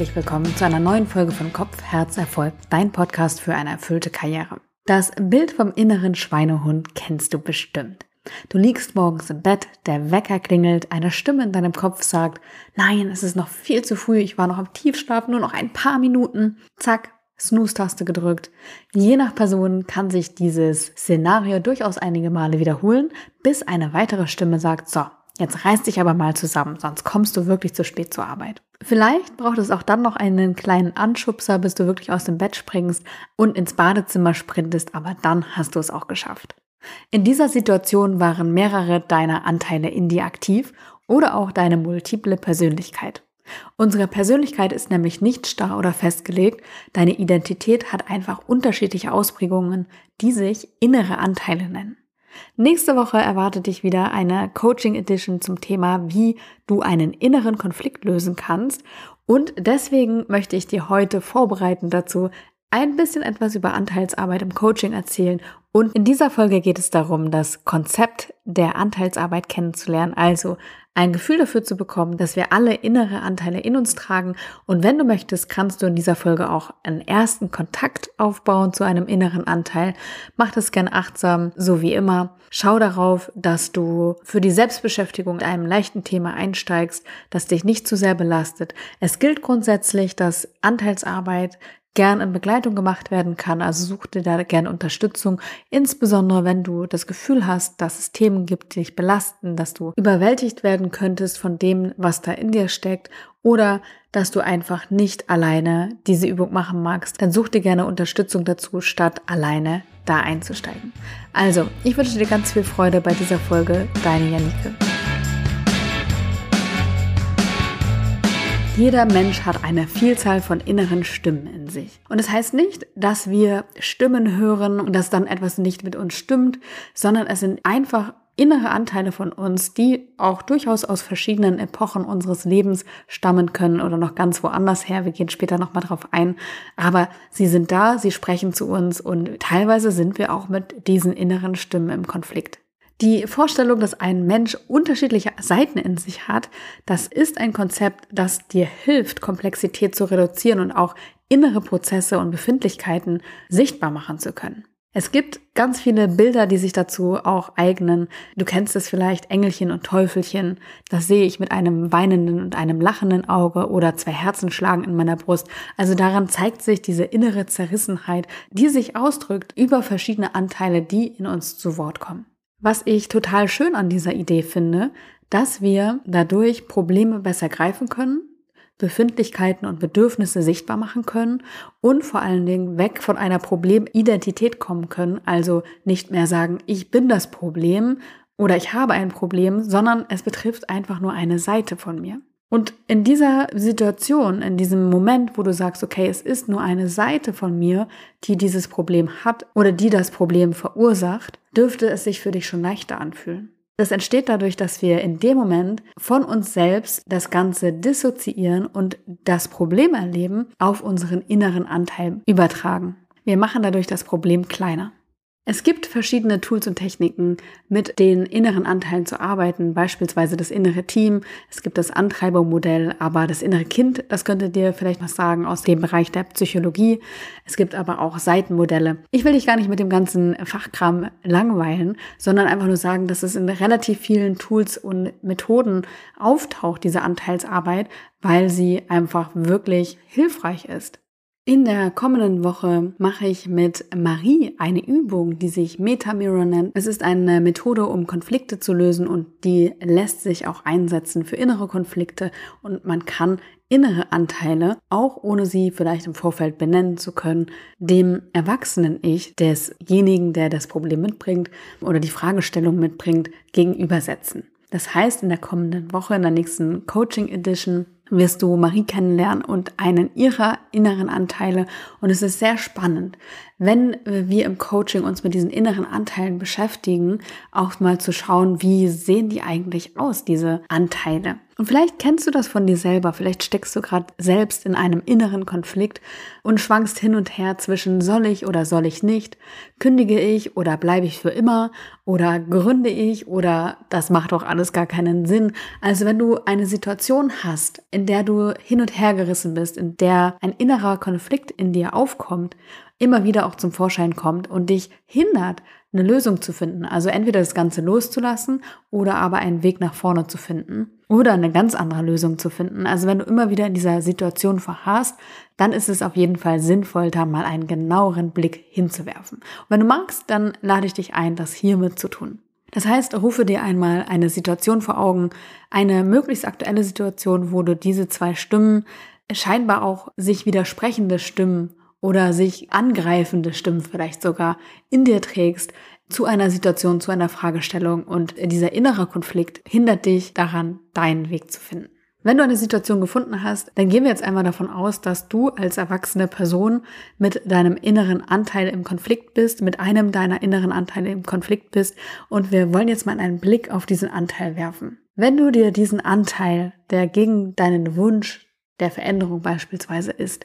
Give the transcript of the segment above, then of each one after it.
herzlich willkommen zu einer neuen Folge von Kopf, Herz, Erfolg, dein Podcast für eine erfüllte Karriere. Das Bild vom inneren Schweinehund kennst du bestimmt. Du liegst morgens im Bett, der Wecker klingelt, eine Stimme in deinem Kopf sagt, nein, es ist noch viel zu früh, ich war noch im Tiefschlaf, nur noch ein paar Minuten. Zack, Snooze-Taste gedrückt. Je nach Person kann sich dieses Szenario durchaus einige Male wiederholen, bis eine weitere Stimme sagt, so, Jetzt reiß dich aber mal zusammen, sonst kommst du wirklich zu spät zur Arbeit. Vielleicht braucht es auch dann noch einen kleinen Anschubser, bis du wirklich aus dem Bett springst und ins Badezimmer sprintest, aber dann hast du es auch geschafft. In dieser Situation waren mehrere deiner Anteile in dir aktiv oder auch deine multiple Persönlichkeit. Unsere Persönlichkeit ist nämlich nicht starr oder festgelegt, deine Identität hat einfach unterschiedliche Ausprägungen, die sich innere Anteile nennen. Nächste Woche erwartet dich wieder eine Coaching Edition zum Thema, wie du einen inneren Konflikt lösen kannst. Und deswegen möchte ich dir heute vorbereiten dazu, ein bisschen etwas über Anteilsarbeit im Coaching erzählen. Und in dieser Folge geht es darum, das Konzept der Anteilsarbeit kennenzulernen, also ein Gefühl dafür zu bekommen, dass wir alle innere Anteile in uns tragen. Und wenn du möchtest, kannst du in dieser Folge auch einen ersten Kontakt aufbauen zu einem inneren Anteil. Mach das gern achtsam, so wie immer. Schau darauf, dass du für die Selbstbeschäftigung mit einem leichten Thema einsteigst, das dich nicht zu sehr belastet. Es gilt grundsätzlich, dass Anteilsarbeit gern in Begleitung gemacht werden kann. Also such dir da gerne Unterstützung, insbesondere wenn du das Gefühl hast, dass es Themen gibt, die dich belasten, dass du überwältigt werden könntest von dem, was da in dir steckt oder dass du einfach nicht alleine diese Übung machen magst, dann such dir gerne Unterstützung dazu, statt alleine da einzusteigen. Also, ich wünsche dir ganz viel Freude bei dieser Folge. Deine Janike. Jeder Mensch hat eine Vielzahl von inneren Stimmen in sich. Und es das heißt nicht, dass wir Stimmen hören und dass dann etwas nicht mit uns stimmt, sondern es sind einfach innere Anteile von uns, die auch durchaus aus verschiedenen Epochen unseres Lebens stammen können oder noch ganz woanders her. Wir gehen später nochmal drauf ein. Aber sie sind da, sie sprechen zu uns und teilweise sind wir auch mit diesen inneren Stimmen im Konflikt. Die Vorstellung, dass ein Mensch unterschiedliche Seiten in sich hat, das ist ein Konzept, das dir hilft, Komplexität zu reduzieren und auch innere Prozesse und Befindlichkeiten sichtbar machen zu können. Es gibt ganz viele Bilder, die sich dazu auch eignen. Du kennst es vielleicht, Engelchen und Teufelchen. Das sehe ich mit einem weinenden und einem lachenden Auge oder zwei Herzen schlagen in meiner Brust. Also daran zeigt sich diese innere Zerrissenheit, die sich ausdrückt über verschiedene Anteile, die in uns zu Wort kommen. Was ich total schön an dieser Idee finde, dass wir dadurch Probleme besser greifen können, Befindlichkeiten und Bedürfnisse sichtbar machen können und vor allen Dingen weg von einer Problemidentität kommen können, also nicht mehr sagen, ich bin das Problem oder ich habe ein Problem, sondern es betrifft einfach nur eine Seite von mir. Und in dieser Situation, in diesem Moment, wo du sagst, okay, es ist nur eine Seite von mir, die dieses Problem hat oder die das Problem verursacht, dürfte es sich für dich schon leichter anfühlen. Das entsteht dadurch, dass wir in dem Moment von uns selbst das Ganze dissoziieren und das Problem erleben auf unseren inneren Anteil übertragen. Wir machen dadurch das Problem kleiner. Es gibt verschiedene Tools und Techniken, mit den inneren Anteilen zu arbeiten, beispielsweise das innere Team, es gibt das Antreibermodell, aber das innere Kind, das könnte dir vielleicht was sagen aus dem Bereich der Psychologie. Es gibt aber auch Seitenmodelle. Ich will dich gar nicht mit dem ganzen Fachkram langweilen, sondern einfach nur sagen, dass es in relativ vielen Tools und Methoden auftaucht, diese Anteilsarbeit, weil sie einfach wirklich hilfreich ist. In der kommenden Woche mache ich mit Marie eine Übung, die sich Metamirror nennt. Es ist eine Methode, um Konflikte zu lösen und die lässt sich auch einsetzen für innere Konflikte und man kann innere Anteile, auch ohne sie vielleicht im Vorfeld benennen zu können, dem erwachsenen Ich desjenigen, der das Problem mitbringt oder die Fragestellung mitbringt, gegenübersetzen. Das heißt, in der kommenden Woche, in der nächsten Coaching Edition, wirst du Marie kennenlernen und einen ihrer inneren Anteile. Und es ist sehr spannend, wenn wir im Coaching uns mit diesen inneren Anteilen beschäftigen, auch mal zu schauen, wie sehen die eigentlich aus, diese Anteile. Und vielleicht kennst du das von dir selber, vielleicht steckst du gerade selbst in einem inneren Konflikt und schwankst hin und her zwischen soll ich oder soll ich nicht, kündige ich oder bleibe ich für immer oder gründe ich oder das macht doch alles gar keinen Sinn. Also wenn du eine Situation hast, in der du hin und her gerissen bist, in der ein innerer Konflikt in dir aufkommt, immer wieder auch zum Vorschein kommt und dich hindert, eine Lösung zu finden. Also entweder das Ganze loszulassen oder aber einen Weg nach vorne zu finden oder eine ganz andere Lösung zu finden. Also wenn du immer wieder in dieser Situation verharrst, dann ist es auf jeden Fall sinnvoll, da mal einen genaueren Blick hinzuwerfen. Und wenn du magst, dann lade ich dich ein, das hiermit zu tun. Das heißt, rufe dir einmal eine Situation vor Augen, eine möglichst aktuelle Situation, wo du diese zwei Stimmen, scheinbar auch sich widersprechende Stimmen oder sich angreifende Stimmen vielleicht sogar in dir trägst zu einer Situation, zu einer Fragestellung und dieser innere Konflikt hindert dich daran, deinen Weg zu finden. Wenn du eine Situation gefunden hast, dann gehen wir jetzt einmal davon aus, dass du als erwachsene Person mit deinem inneren Anteil im Konflikt bist, mit einem deiner inneren Anteile im Konflikt bist und wir wollen jetzt mal einen Blick auf diesen Anteil werfen. Wenn du dir diesen Anteil, der gegen deinen Wunsch der Veränderung beispielsweise ist,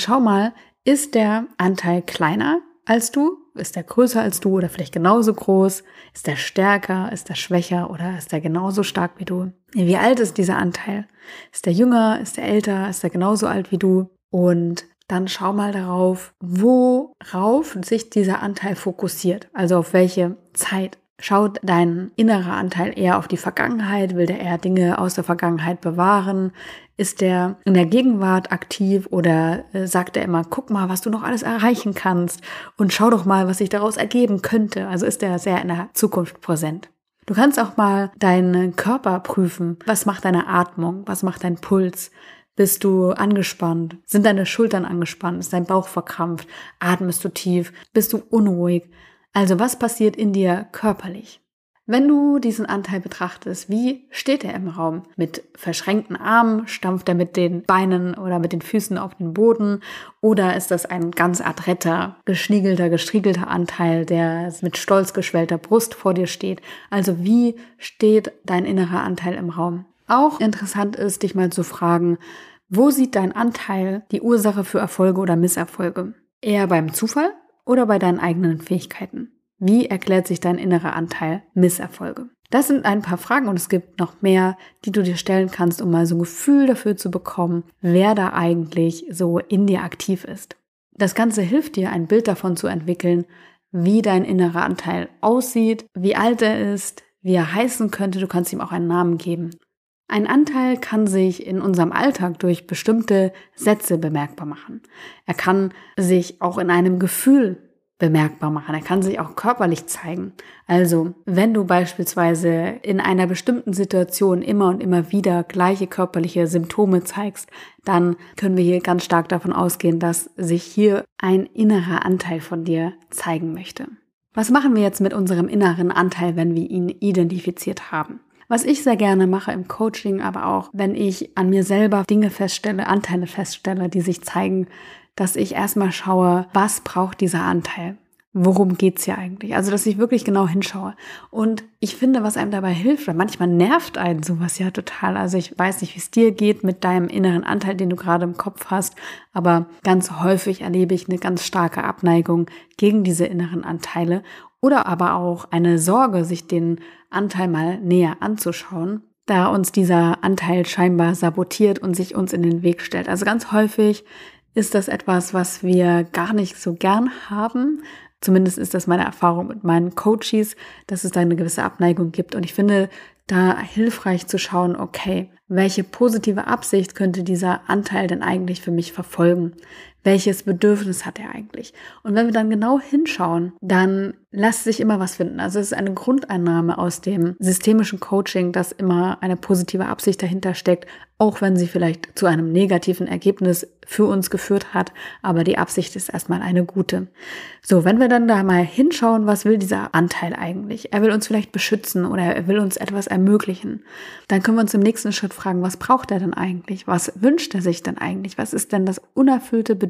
schau mal, ist der Anteil kleiner als du? Ist der größer als du oder vielleicht genauso groß? Ist der stärker? Ist der schwächer oder ist der genauso stark wie du? Wie alt ist dieser Anteil? Ist der jünger? Ist der älter? Ist der genauso alt wie du? Und dann schau mal darauf, worauf sich dieser Anteil fokussiert, also auf welche Zeit. Schaut dein innerer Anteil eher auf die Vergangenheit? Will der eher Dinge aus der Vergangenheit bewahren? Ist der in der Gegenwart aktiv oder äh, sagt er immer, guck mal, was du noch alles erreichen kannst und schau doch mal, was sich daraus ergeben könnte? Also ist er sehr in der Zukunft präsent. Du kannst auch mal deinen Körper prüfen. Was macht deine Atmung? Was macht dein Puls? Bist du angespannt? Sind deine Schultern angespannt? Ist dein Bauch verkrampft? Atmest du tief? Bist du unruhig? Also was passiert in dir körperlich? Wenn du diesen Anteil betrachtest, wie steht er im Raum? Mit verschränkten Armen, stampft er mit den Beinen oder mit den Füßen auf den Boden? Oder ist das ein ganz adretter, geschniegelter, gestriegelter Anteil, der mit stolz geschwellter Brust vor dir steht? Also wie steht dein innerer Anteil im Raum? Auch interessant ist, dich mal zu fragen, wo sieht dein Anteil die Ursache für Erfolge oder Misserfolge? Eher beim Zufall oder bei deinen eigenen Fähigkeiten? Wie erklärt sich dein innerer Anteil Misserfolge? Das sind ein paar Fragen und es gibt noch mehr, die du dir stellen kannst, um mal so ein Gefühl dafür zu bekommen, wer da eigentlich so in dir aktiv ist. Das Ganze hilft dir, ein Bild davon zu entwickeln, wie dein innerer Anteil aussieht, wie alt er ist, wie er heißen könnte. Du kannst ihm auch einen Namen geben. Ein Anteil kann sich in unserem Alltag durch bestimmte Sätze bemerkbar machen. Er kann sich auch in einem Gefühl bemerkbar machen. Er kann sich auch körperlich zeigen. Also, wenn du beispielsweise in einer bestimmten Situation immer und immer wieder gleiche körperliche Symptome zeigst, dann können wir hier ganz stark davon ausgehen, dass sich hier ein innerer Anteil von dir zeigen möchte. Was machen wir jetzt mit unserem inneren Anteil, wenn wir ihn identifiziert haben? Was ich sehr gerne mache im Coaching, aber auch wenn ich an mir selber Dinge feststelle, Anteile feststelle, die sich zeigen, dass ich erstmal schaue, was braucht dieser Anteil? worum geht's hier eigentlich? Also, dass ich wirklich genau hinschaue. Und ich finde, was einem dabei hilft, weil manchmal nervt einen sowas ja total. Also, ich weiß nicht, wie es dir geht mit deinem inneren Anteil, den du gerade im Kopf hast, aber ganz häufig erlebe ich eine ganz starke Abneigung gegen diese inneren Anteile oder aber auch eine Sorge, sich den Anteil mal näher anzuschauen, da uns dieser Anteil scheinbar sabotiert und sich uns in den Weg stellt. Also ganz häufig ist das etwas, was wir gar nicht so gern haben. Zumindest ist das meine Erfahrung mit meinen Coaches, dass es da eine gewisse Abneigung gibt. Und ich finde da hilfreich zu schauen, okay, welche positive Absicht könnte dieser Anteil denn eigentlich für mich verfolgen? Welches Bedürfnis hat er eigentlich? Und wenn wir dann genau hinschauen, dann lässt sich immer was finden. Also es ist eine Grundeinnahme aus dem systemischen Coaching, dass immer eine positive Absicht dahinter steckt, auch wenn sie vielleicht zu einem negativen Ergebnis für uns geführt hat, aber die Absicht ist erstmal eine gute. So, wenn wir dann da mal hinschauen, was will dieser Anteil eigentlich? Er will uns vielleicht beschützen oder er will uns etwas ermöglichen. Dann können wir uns im nächsten Schritt fragen, was braucht er denn eigentlich? Was wünscht er sich denn eigentlich? Was ist denn das unerfüllte Bedürfnis,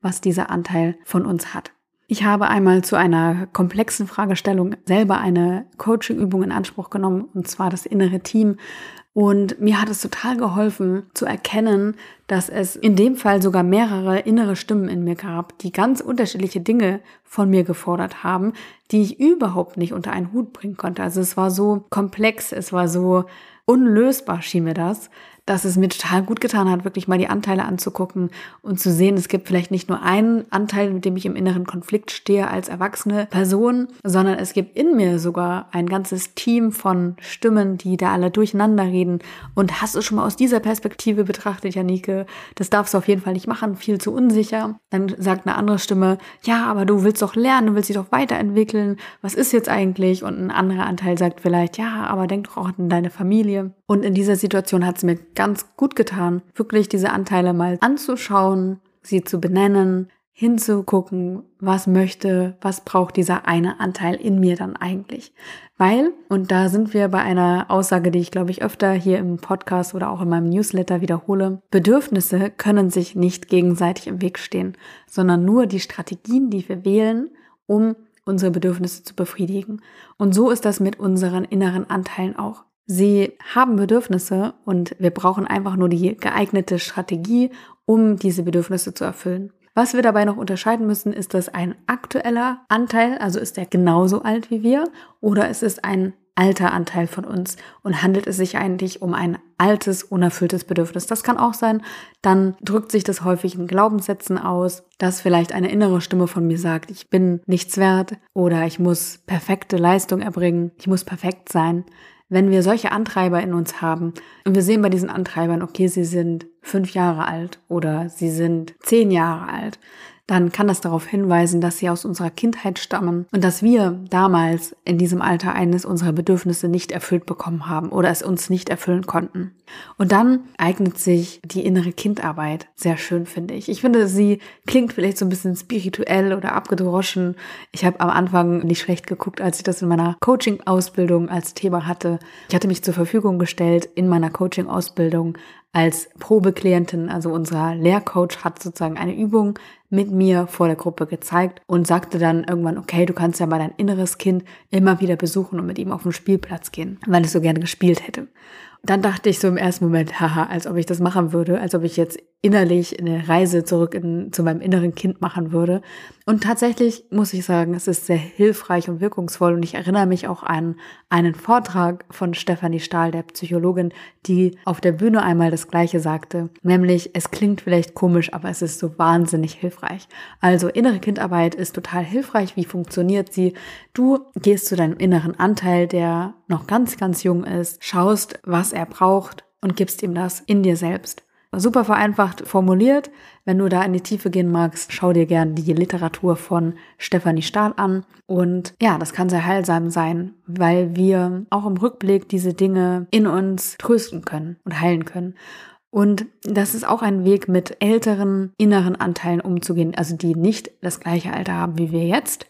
was dieser Anteil von uns hat? Ich habe einmal zu einer komplexen Fragestellung selber eine Coaching-Übung in Anspruch genommen, und zwar das innere Team. Und mir hat es total geholfen zu erkennen, dass es in dem Fall sogar mehrere innere Stimmen in mir gab, die ganz unterschiedliche Dinge von mir gefordert haben, die ich überhaupt nicht unter einen Hut bringen konnte. Also es war so komplex, es war so unlösbar, schien mir das, dass es mir total gut getan hat, wirklich mal die Anteile anzugucken und zu sehen, es gibt vielleicht nicht nur einen Anteil, mit dem ich im inneren Konflikt stehe als erwachsene Person, sondern es gibt in mir sogar ein ganzes Team von Stimmen, die da alle durcheinander reden. Und hast du schon mal aus dieser Perspektive betrachtet, Janike? Das darfst du auf jeden Fall nicht machen, viel zu unsicher. Dann sagt eine andere Stimme, ja, aber du willst doch lernen, du willst dich doch weiterentwickeln. Was ist jetzt eigentlich? Und ein anderer Anteil sagt vielleicht, ja, aber denk doch auch an deine Familie. Und in dieser Situation hat es mir ganz gut getan, wirklich diese Anteile mal anzuschauen, sie zu benennen, hinzugucken, was möchte, was braucht dieser eine Anteil in mir dann eigentlich. Weil, und da sind wir bei einer Aussage, die ich glaube ich öfter hier im Podcast oder auch in meinem Newsletter wiederhole, Bedürfnisse können sich nicht gegenseitig im Weg stehen, sondern nur die Strategien, die wir wählen, um unsere Bedürfnisse zu befriedigen. Und so ist das mit unseren inneren Anteilen auch. Sie haben Bedürfnisse und wir brauchen einfach nur die geeignete Strategie, um diese Bedürfnisse zu erfüllen. Was wir dabei noch unterscheiden müssen, ist das ein aktueller Anteil, also ist er genauso alt wie wir, oder ist es ein alter Anteil von uns und handelt es sich eigentlich um ein altes, unerfülltes Bedürfnis. Das kann auch sein, dann drückt sich das häufig in Glaubenssätzen aus, dass vielleicht eine innere Stimme von mir sagt, ich bin nichts wert oder ich muss perfekte Leistung erbringen, ich muss perfekt sein wenn wir solche Antreiber in uns haben und wir sehen bei diesen Antreibern, okay, sie sind fünf Jahre alt oder sie sind zehn Jahre alt, dann kann das darauf hinweisen, dass sie aus unserer Kindheit stammen und dass wir damals in diesem Alter eines unserer Bedürfnisse nicht erfüllt bekommen haben oder es uns nicht erfüllen konnten. Und dann eignet sich die innere Kindarbeit sehr schön, finde ich. Ich finde, sie klingt vielleicht so ein bisschen spirituell oder abgedroschen. Ich habe am Anfang nicht schlecht geguckt, als ich das in meiner Coaching-Ausbildung als Thema hatte. Ich hatte mich zur Verfügung gestellt in meiner Coaching-Ausbildung als Probeklientin, also unser Lehrcoach hat sozusagen eine Übung mit mir vor der Gruppe gezeigt und sagte dann irgendwann, okay, du kannst ja mal dein inneres Kind immer wieder besuchen und mit ihm auf den Spielplatz gehen, weil es so gerne gespielt hätte dann dachte ich so im ersten Moment, haha, als ob ich das machen würde, als ob ich jetzt innerlich eine Reise zurück in, zu meinem inneren Kind machen würde. Und tatsächlich muss ich sagen, es ist sehr hilfreich und wirkungsvoll. Und ich erinnere mich auch an einen Vortrag von Stefanie Stahl, der Psychologin, die auf der Bühne einmal das Gleiche sagte. Nämlich, es klingt vielleicht komisch, aber es ist so wahnsinnig hilfreich. Also innere Kindarbeit ist total hilfreich. Wie funktioniert sie? Du gehst zu deinem inneren Anteil, der noch ganz, ganz jung ist, schaust, was er braucht und gibst ihm das in dir selbst. Super vereinfacht formuliert. Wenn du da in die Tiefe gehen magst, schau dir gern die Literatur von Stefanie Stahl an. Und ja, das kann sehr heilsam sein, weil wir auch im Rückblick diese Dinge in uns trösten können und heilen können. Und das ist auch ein Weg, mit älteren inneren Anteilen umzugehen, also die nicht das gleiche Alter haben wie wir jetzt,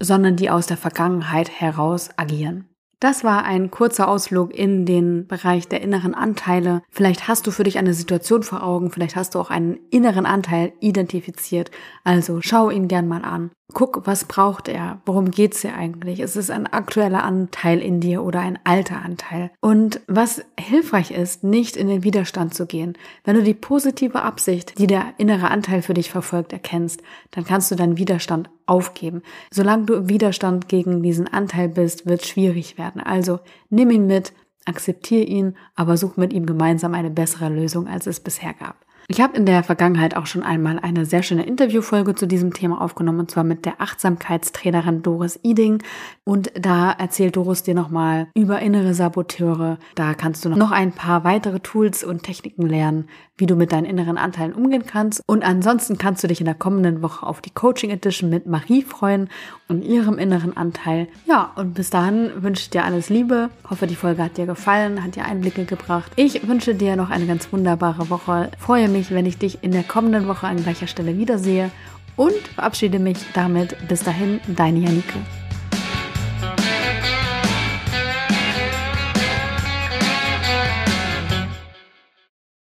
sondern die aus der Vergangenheit heraus agieren. Das war ein kurzer Ausflug in den Bereich der inneren Anteile. Vielleicht hast du für dich eine Situation vor Augen, vielleicht hast du auch einen inneren Anteil identifiziert. Also schau ihn gern mal an. Guck, was braucht er? Worum geht's hier eigentlich? Ist es ein aktueller Anteil in dir oder ein alter Anteil? Und was hilfreich ist, nicht in den Widerstand zu gehen. Wenn du die positive Absicht, die der innere Anteil für dich verfolgt, erkennst, dann kannst du deinen Widerstand aufgeben. Solange du im Widerstand gegen diesen Anteil bist, wird es schwierig werden. Also nimm ihn mit, akzeptiere ihn, aber such mit ihm gemeinsam eine bessere Lösung, als es bisher gab. Ich habe in der Vergangenheit auch schon einmal eine sehr schöne Interviewfolge zu diesem Thema aufgenommen, und zwar mit der Achtsamkeitstrainerin Doris Iding. Und da erzählt Doris dir nochmal über innere Saboteure. Da kannst du noch ein paar weitere Tools und Techniken lernen, wie du mit deinen inneren Anteilen umgehen kannst. Und ansonsten kannst du dich in der kommenden Woche auf die Coaching Edition mit Marie freuen und ihrem inneren Anteil. Ja, und bis dahin wünsche ich dir alles Liebe. Hoffe, die Folge hat dir gefallen, hat dir Einblicke gebracht. Ich wünsche dir noch eine ganz wunderbare Woche. Freue mich, wenn ich dich in der kommenden Woche an gleicher Stelle wiedersehe und verabschiede mich damit. Bis dahin, deine Janike.